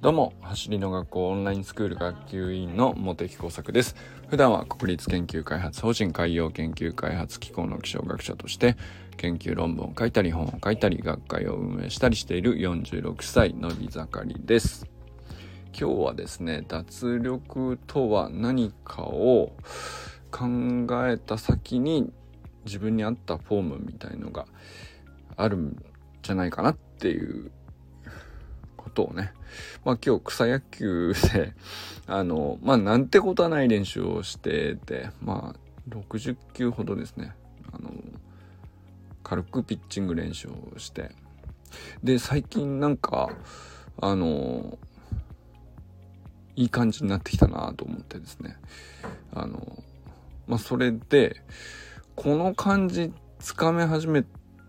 どうも、走りの学校オンラインスクール学級委員の茂木耕作です。普段は国立研究開発法人海洋研究開発機構の気象学者として、研究論文を書いたり、本を書いたり、学会を運営したりしている46歳のび盛りです。今日はですね、脱力とは何かを考えた先に自分に合ったフォームみたいのがあるんじゃないかなっていうことをね、まあ今日草野球で、あの、まあなんてことはない練習をしてて、まあ60球ほどですね、あの、軽くピッチング練習をして、で、最近なんか、あの、いい感じになってきたなと思ってですね、あの、まあそれで、この感じつかめ始め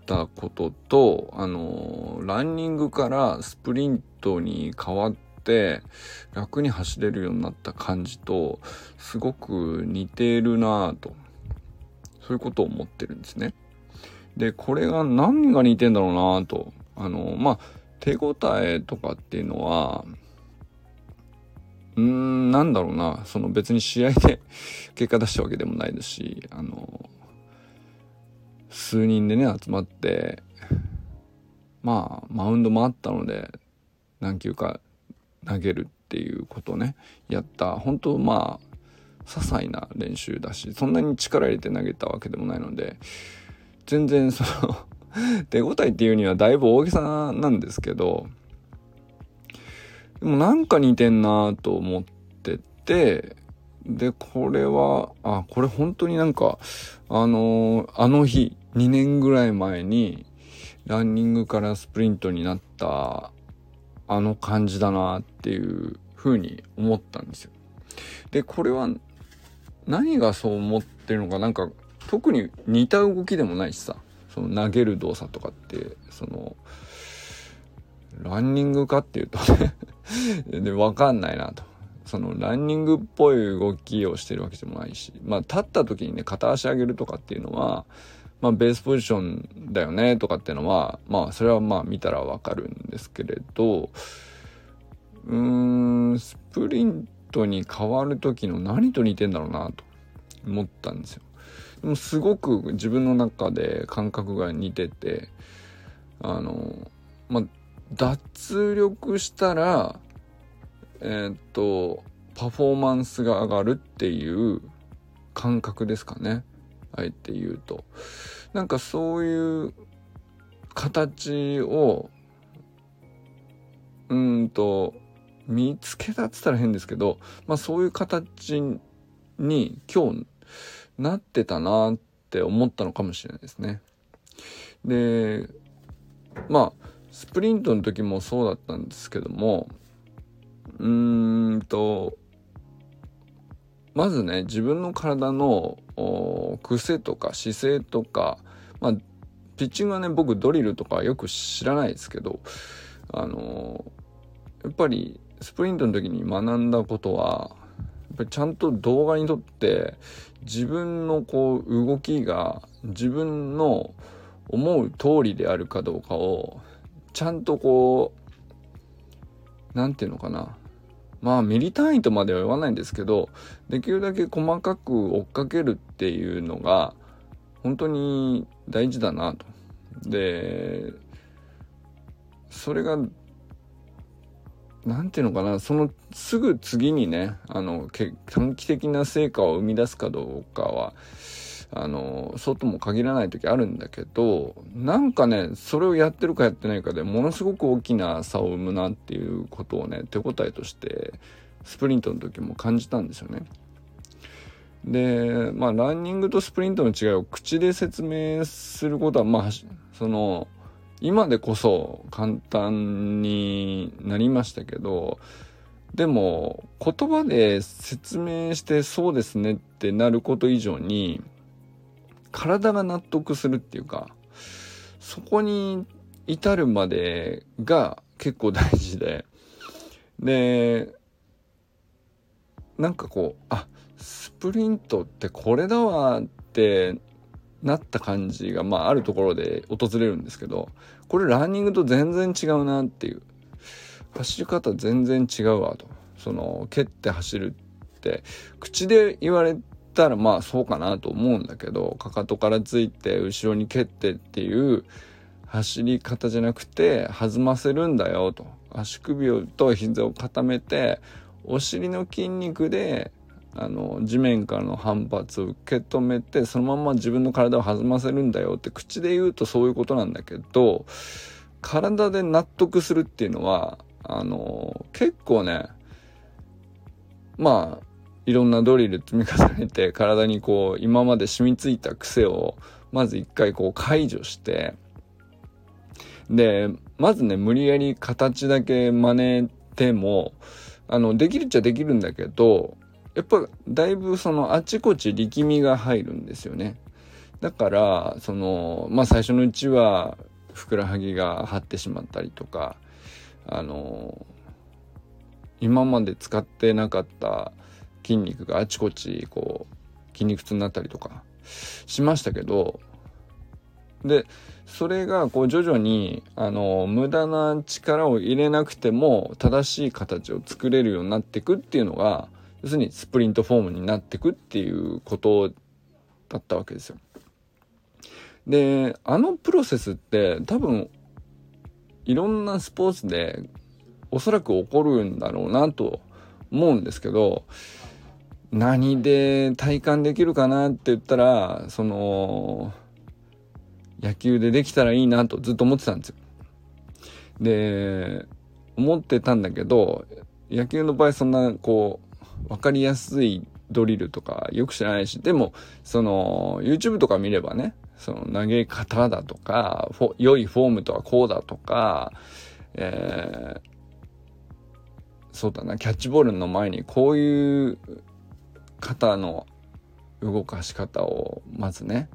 たことと、あの、ランニングからスプリントに変わって楽に走れるようになった感じとすごく似ているなぁと、そういうことを思ってるんですね。で、これが何が似てんだろうなぁと、あの、まあ、手応えとかっていうのは、うーん、なんだろうな、その別に試合で 結果出したわけでもないですし、あの、数人でね集まってまあマウンドもあったので何球か投げるっていうことねやった。本当まあ些細な練習だしそんなに力入れて投げたわけでもないので全然その 手応えっていうにはだいぶ大げさなんですけどでもなんか似てんなと思っててでこれはあこれ本当になんかあのー、あの日2年ぐらい前にランニングからスプリントになったあの感じだなっていうふうに思ったんですよ。でこれは何がそう思ってるのかなんか特に似た動きでもないしさその投げる動作とかってそのランニングかっていうとね で分かんないなと。そのランニングっぽい動きをしてるわけでもないしまあ立った時にね片足上げるとかっていうのはまあ、ベースポジションだよねとかっていうのは、まあ、それはまあ見たらわかるんですけれど、うーん、スプリントに変わる時の何と似てんだろうなと思ったんですよ。でもすごく自分の中で感覚が似てて、あの、まあ、脱力したら、えー、っと、パフォーマンスが上がるっていう感覚ですかね。あえて言うと。なんかそういう形を、うんと、見つけたっつったら変ですけど、まあそういう形に今日なってたなって思ったのかもしれないですね。で、まあ、スプリントの時もそうだったんですけども、うーんと、まずね、自分の体の癖とか姿勢とか、まあ、ピッチングはね、僕ドリルとかよく知らないですけど、あのー、やっぱりスプリントの時に学んだことは、やっぱりちゃんと動画にとって自分のこう動きが自分の思う通りであるかどうかをちゃんとこう何て言うのかなまあミリ単位とまでは言わないんですけどできるだけ細かく追っかけるっていうのが本当に大事だなと。でそれが何ていうのかなそのすぐ次にねあの短期的な成果を生み出すかどうかはあのそうとも限らない時あるんだけどなんかねそれをやってるかやってないかでものすごく大きな差を生むなっていうことをね手応えとしてスプリントの時も感じたんですよね。でまあランニングとスプリントの違いを口で説明することはまあその今でこそ簡単になりましたけどでも言葉で説明してそうですねってなること以上に体が納得するっていうか、そこに至るまでが結構大事で、で、なんかこう、あ、スプリントってこれだわってなった感じが、まああるところで訪れるんですけど、これランニングと全然違うなっていう。走り方全然違うわとその蹴って走るって口で言われたらまあそうかなと思うんだけどかかとからついて後ろに蹴ってっていう走り方じゃなくて弾ませるんだよと。足首をと膝を固めてお尻の筋肉であの地面からの反発を受け止めてそのまま自分の体を弾ませるんだよって口で言うとそういうことなんだけど体で納得するっていうのはあの結構ねまあいろんなドリル積み重ねて体にこう今まで染みついた癖をまず一回こう解除してでまずね無理やり形だけ真似てもあのできるっちゃできるんだけどやっぱだいぶそのあちこち力みが入るんですよね。だからそのまあ最初のうちはふくらはぎが張ってしまったりとかあの今まで使ってなかった筋肉があちこちこう筋肉痛になったりとかしましたけどでそれがこう徐々にあの無駄な力を入れなくても正しい形を作れるようになってくっていうのが要するにスプリントフォームになってくっていうことだったわけですよ。であのプロセスって多分いろんなスポーツでおそらく起こるんだろうなと思うんですけど何で体感できるかなって言ったらその野球でできたらいいなとずっと思ってたんですよ。で思ってたんだけど野球の場合そんなこう分かりやすいドリルとかよく知らないしでもその YouTube とか見ればねその投げ方だとか良いフォームとはこうだとか、えー、そうだなキャッチボールの前にこういう肩の動かし方をまずね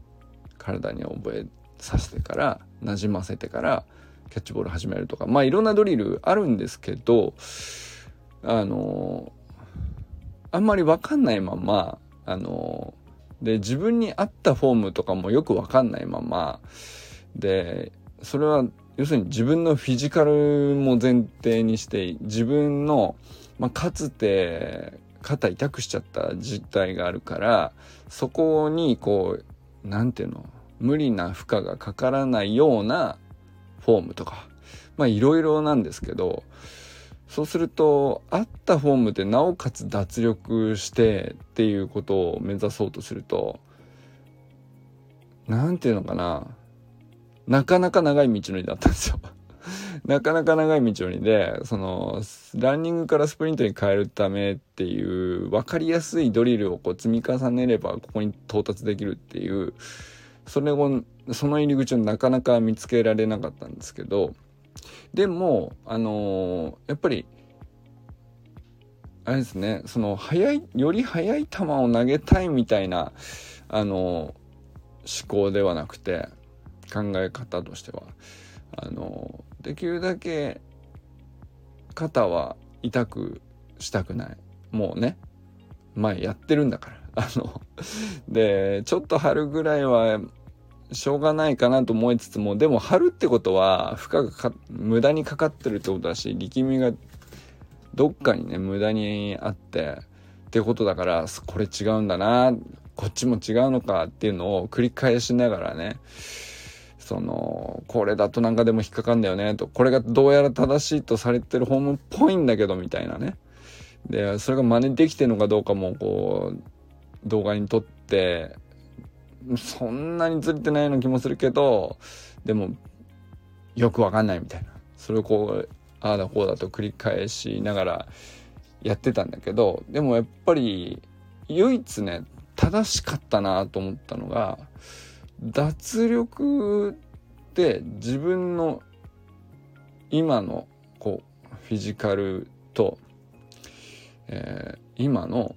体に覚えさせてからなじませてからキャッチボール始めるとかまあいろんなドリルあるんですけどあのあんまり分かんないままあので自分に合ったフォームとかもよく分かんないままでそれは要するに自分のフィジカルも前提にして自分の、まあ、かつて肩痛くしちゃった実態があるからそこにこう何ていうの無理な負荷がかからないようなフォームとかまあいろいろなんですけどそうすると合ったフォームでなおかつ脱力してっていうことを目指そうとすると何て言うのかななかなか長い道のりだったんですよ。なかなか長い道のりで、その、ランニングからスプリントに変えるためっていう、分かりやすいドリルをこう積み重ねれば、ここに到達できるっていう、それを、その入り口をなかなか見つけられなかったんですけど、でも、あのー、やっぱり、あれですね、その、速い、より速い球を投げたいみたいな、あのー、思考ではなくて、考え方としては。あのできるだけ肩は痛くしたくない。もうね。前やってるんだから。あのでちょっと張るぐらいはしょうがないかなと思いつつもでも張るってことは負荷が無駄にかかってるってことだし力みがどっかにね無駄にあってってことだからこれ違うんだなこっちも違うのかっていうのを繰り返しながらねその、これだとなんかでも引っかかんだよね、と。これがどうやら正しいとされてるホームっぽいんだけど、みたいなね。で、それが真似できてるのかどうかも、こう、動画に撮って、そんなにずれてないような気もするけど、でも、よくわかんないみたいな。それをこう、ああだこうだと繰り返しながらやってたんだけど、でもやっぱり、唯一ね、正しかったなと思ったのが、脱力って自分の今のこうフィジカルと、えー、今の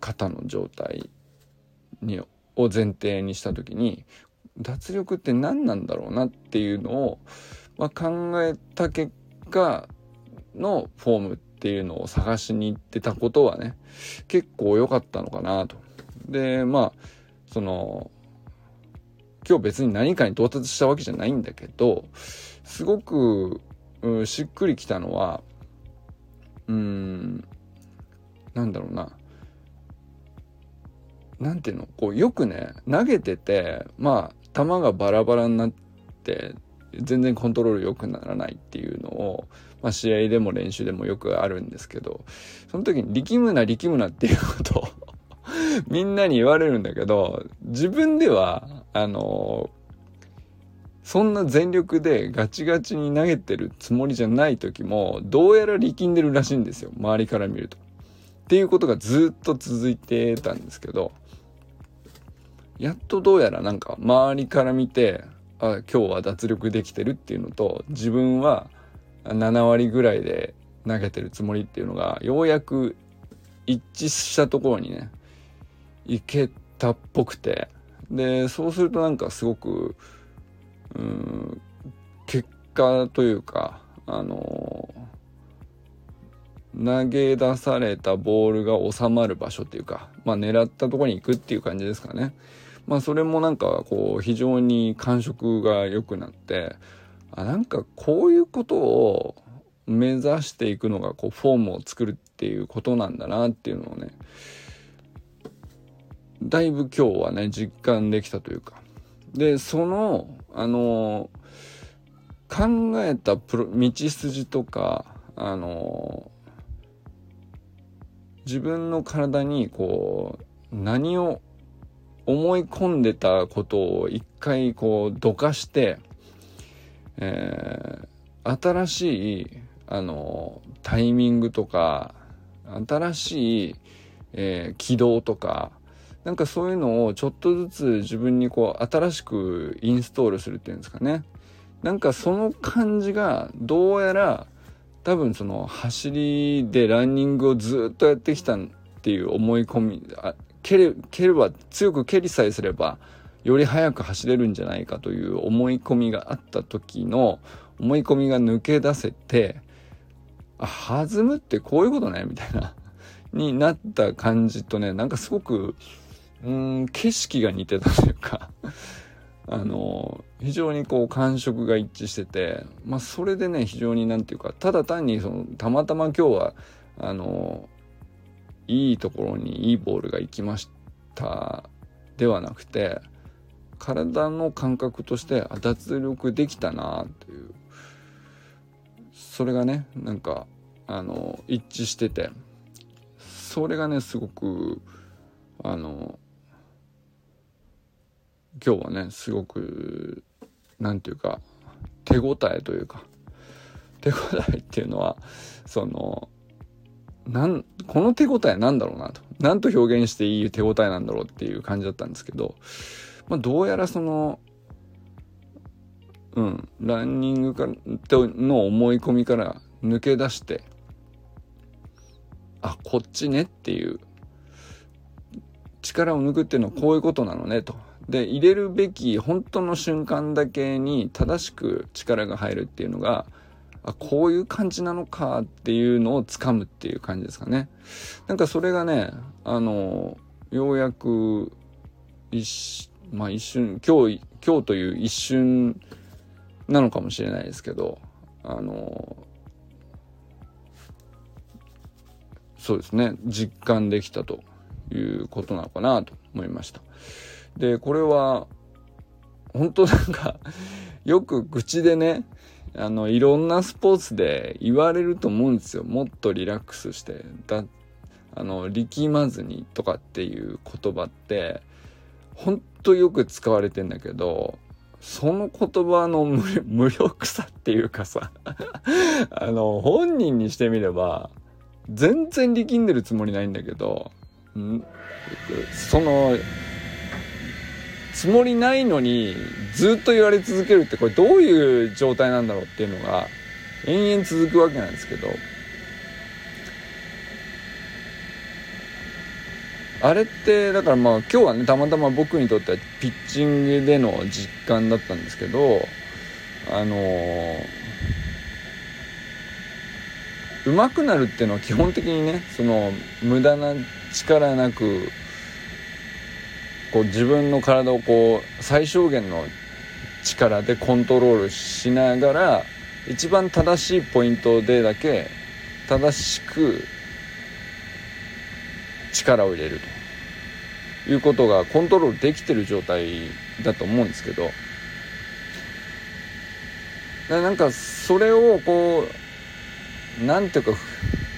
肩の状態にを前提にした時に脱力って何なんだろうなっていうのを、まあ、考えた結果のフォームっていうのを探しに行ってたことはね結構良かったのかなと。でまあその今日別に何かに到達したわけじゃないんだけどすごくうんしっくりきたのはうんなんだろうな。なんていうの？こうよくね投げててまあ球がバラバラになって全然コントロール良くならないっていうのを、まあ、試合でも練習でもよくあるんですけどその時に力むな力むなっていうことを みんなに言われるんだけど自分ではあのそんな全力でガチガチに投げてるつもりじゃない時もどうやら力んでるらしいんですよ周りから見ると。っていうことがずっと続いてたんですけどやっとどうやらなんか周りから見てあ今日は脱力できてるっていうのと自分は7割ぐらいで投げてるつもりっていうのがようやく一致したところにねいけたっぽくてでそうするとなんかすごくうん結果というかあの投げ出されたボールが収まる場所っていうかまあ狙ったところに行くっていう感じですかね。まあそれもなんかこう非常に感触が良くなってあなんかこういうことを目指していくのがこうフォームを作るっていうことなんだなっていうのをねだいぶ今日はね実感できたというか。でそのあの考えたプロ道筋とかあの自分の体にこう何を思い込んでたことを一回こうどかして、えー、新しいあのタイミングとか新しい、えー、軌道とかなんかそういうのをちょっとずつ自分にこう新しくインストールするっていうんですかね。なんかその感じがどうやら多分その走りでランニングをずっとやってきたっていう思い込みあ蹴れ蹴れば強く蹴りさえすればより速く走れるんじゃないかという思い込みがあった時の思い込みが抜け出せてあ弾むってこういうことねみたいなになった感じとねなんかすごくうん景色が似てたというか あの非常にこう感触が一致しててまあそれでね非常になんていうかただ単にそのたまたま今日はあのいいところにいいボールが行きましたではなくて体の感覚として脱力できたなというそれがねなんかあの一致しててそれがねすごくあの今日はねすごく何て言うか手応えというか 手応えっていうのはそのなんこの手応えなんだろうなと。何と表現していい手応えなんだろうっていう感じだったんですけど、まあ、どうやらそのうんランニングかの思い込みから抜け出してあこっちねっていう力を抜くっていうのはこういうことなのねと。で入れるべき本当の瞬間だけに正しく力が入るっていうのがあこういう感じなのかっていうのをつかむっていう感じですかねなんかそれがねあのようやく一,、まあ、一瞬今日今日という一瞬なのかもしれないですけどあのそうですね実感できたということなのかなと思いました。でこれは本当なんかよく口でねあのいろんなスポーツで言われると思うんですよ。もっとリラックスしてだあの力まずにとかっていう言葉って本当よく使われてんだけどその言葉の無力さっていうかさ あの本人にしてみれば全然力んでるつもりないんだけどん？そのつもりないのにずっと言われ続けるってこれどういう状態なんだろうっていうのが延々続くわけなんですけどあれってだからまあ今日はねたまたま僕にとってはピッチングでの実感だったんですけどあのー、上手くなるっていうのは基本的にねその無駄な力なくこう自分の体をこう最小限の力でコントロールしながら一番正しいポイントでだけ正しく力を入れると。いうことがコントロールできてる状態だと思うんですけど。なんかそれをこうなんていうか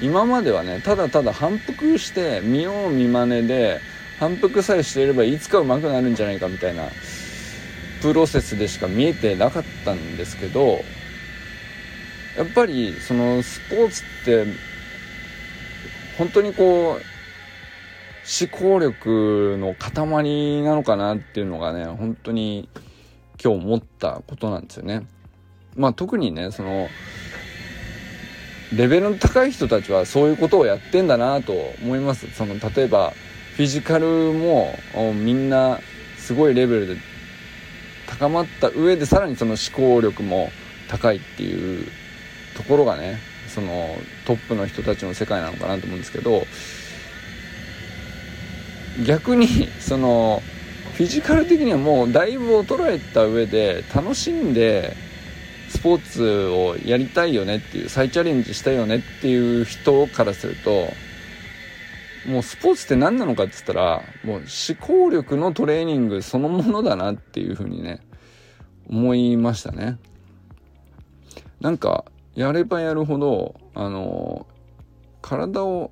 今まではねただただ反復して見よう見まねで反復さえしていればいつか上手くなるんじゃないかみたいなプロセスでしか見えてなかったんですけどやっぱりそのスポーツって本当にこう思考力の塊なのかなっていうのがね本当に今日思ったことなんですよね。まあ特にねそのレベルの高い人たちはそういうことをやってんだなと思います。その例えばフィジカルもみんなすごいレベルで高まった上でさらにその思考力も高いっていうところがねそのトップの人たちの世界なのかなと思うんですけど逆にそのフィジカル的にはもうだいぶ衰えた上で楽しんでスポーツをやりたいよねっていう再チャレンジしたいよねっていう人からするともうスポーツって何なのかって言ったらもう思考力のトレーニングそのものだなっていうふうにね思いましたねなんかやればやるほどあの体を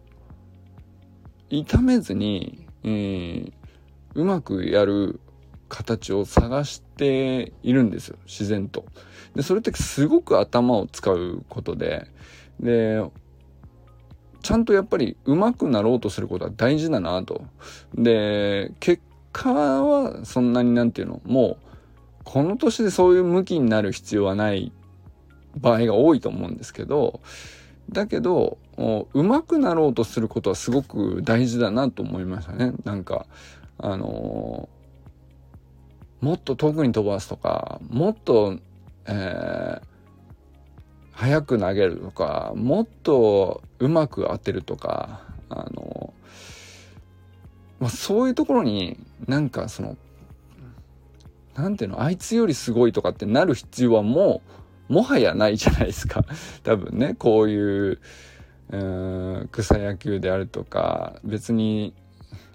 痛めずに、え、うまくやる形を探しているんですよ自然と。でそれってすごく頭を使うことででちゃんとやっぱり上手くなろうとすることは大事だなと。で結果はそんなになんていうの？もうこの年でそういう向きになる必要はない場合が多いと思うんですけどだけど上手くなろうとすることはすごく大事だなと思いましたね。なんかあのもっと遠くに飛ばすとかもっと、えー、速く投げるとかもっとうまく当てるとかあの、まあ、そういうところになんかそのなんていうのあいつよりすごいとかってなる必要はもうもはやないじゃないですか。多分ねこういううん草野球であるとか別に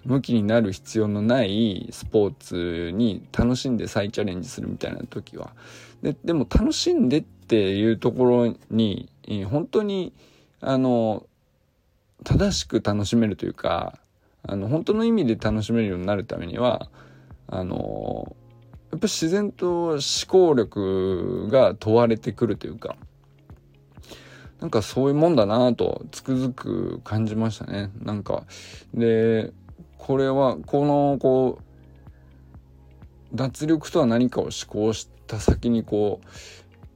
向きになる必要のないスポーツに楽しんで再チャレンジするみたいな時は。ででも楽しんでっていうところに本当にあの正しく楽しめるというかあの本当の意味で楽しめるようになるためにはあのやっぱ自然と思考力が問われてくるというかなんかそういうもんだなとつくづく感じましたね。なんかでこれはこのこう脱力とは何かを思考した先にこう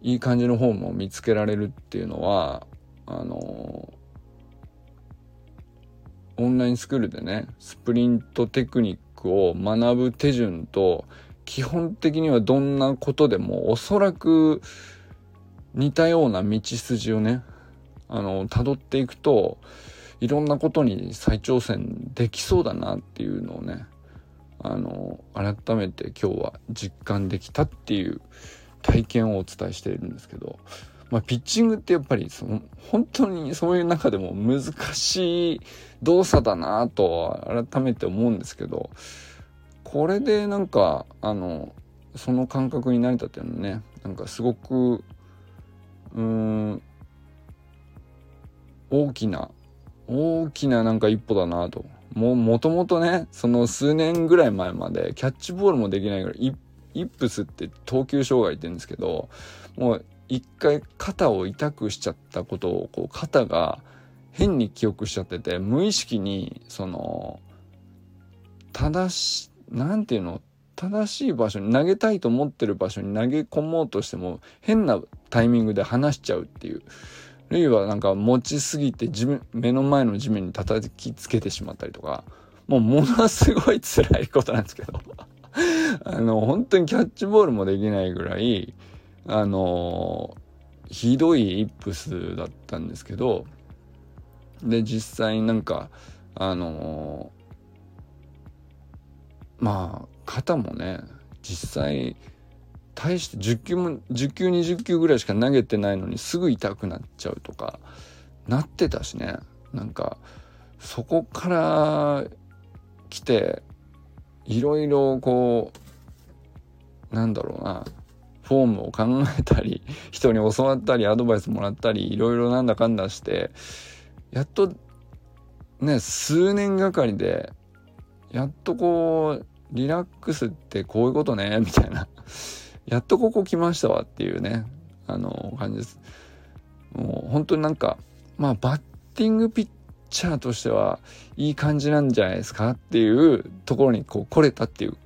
いい感じのフォームを見つけられるっていうのはあのオンラインスクールでねスプリントテクニックを学ぶ手順と基本的にはどんなことでもおそらく似たような道筋をねあの辿っていくといろんなことに再挑戦できそうだなっていうのをねあの改めて今日は実感できたっていう体験をお伝えしているんですけど、まあ、ピッチングってやっぱりその本当にそういう中でも難しい動作だなと改めて思うんですけどこれでなんかあのその感覚になれたっていうのはねなんかすごくうーん大きな大きななんか一歩だなと。もうもともとね、その数年ぐらい前までキャッチボールもできないぐらい、イップスって投球障害って言うんですけど、もう一回肩を痛くしちゃったことを、こう肩が変に記憶しちゃってて、無意識に、その、正し、なんていうの、正しい場所に投げたいと思ってる場所に投げ込もうとしても変なタイミングで離しちゃうっていう。あるいはなんか持ちすぎて地面目の前の地面に叩きつけてしまったりとかもうものすごい辛いことなんですけど。あの本当にキャッチボールもできないぐらいあのひどいイップスだったんですけどで実際なんかあのまあ肩もね実際大して10球も10球20球ぐらいしか投げてないのにすぐ痛くなっちゃうとかなってたしね。なんかそこから来ていろいろこうなんだろうなフォームを考えたり 人に教わったりアドバイスもらったりいろいろなんだかんだしてやっとね数年がかりでやっとこうリラックスってこういうことねみたいな。やっとここ来ましたわっていうねあの感じです。もう本当になんかまあバッティングピッチャーとしてはいい感じなんじゃないですかっていうところにこう来れたっていう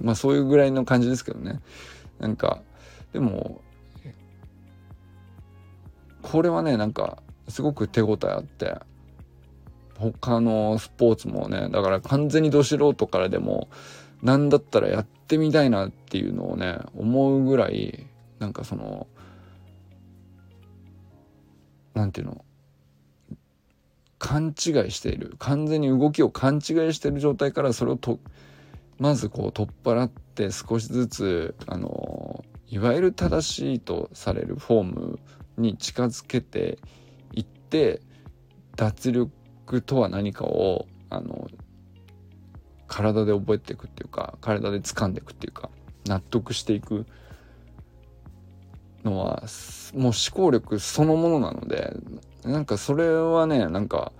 まあそういうぐらいの感じですけどね。なんかでもこれはねなんかすごく手応えあって他のスポーツもねだから完全にど素人からでもなんだったらやってみたいなっていうのをね思うぐらいなんかそのなんていうの勘違いしている。完全に動きを勘違いしている状態からそれをとまずこう取っ払って少しずつあのいわゆる正しいとされるフォームに近づけていって脱力とは何かをあの体で覚えていくっていうか体で掴んでいくっていうか納得していくのはもう思考力そのものなのでなんかそれはねなんか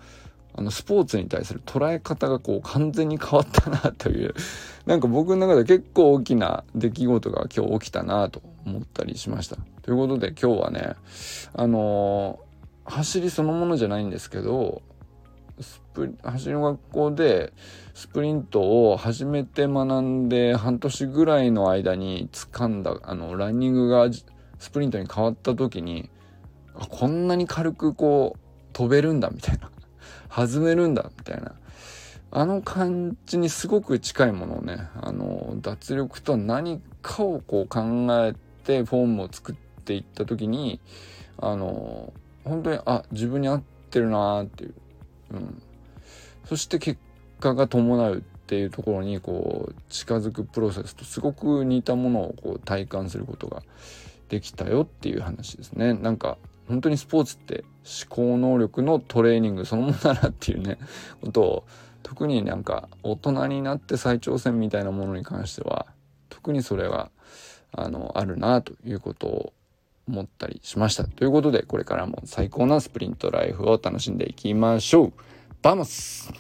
あのスポーツに対する捉え方がこう完全に変わったなというなんか僕の中で結構大きな出来事が今日起きたなと思ったりしました。ということで今日はねあのー、走りそのものじゃないんですけどスプ走りの学校でスプリントを初めて学んで半年ぐらいの間に掴んだあのランニングがスプリントに変わった時にこんなに軽くこう飛べるんだみたいな。弾めるんだみたいな。あの感じにすごく近いものをねあの脱力とは何かをこう考えてフォームを作っていった時にあの本当にあ自分に合ってるなーっていう、うん、そして結果が伴うっていうところにこう近づくプロセスとすごく似たものをこう体感することができたよっていう話ですね。なんか本当にスポーツって思考能力のトレーニングそのものだなっていうねことを特になんか大人になって再挑戦みたいなものに関しては特にそれはあのあるなということを思ったりしました。ということでこれからも最高なスプリントライフを楽しんでいきましょう。 Vamos。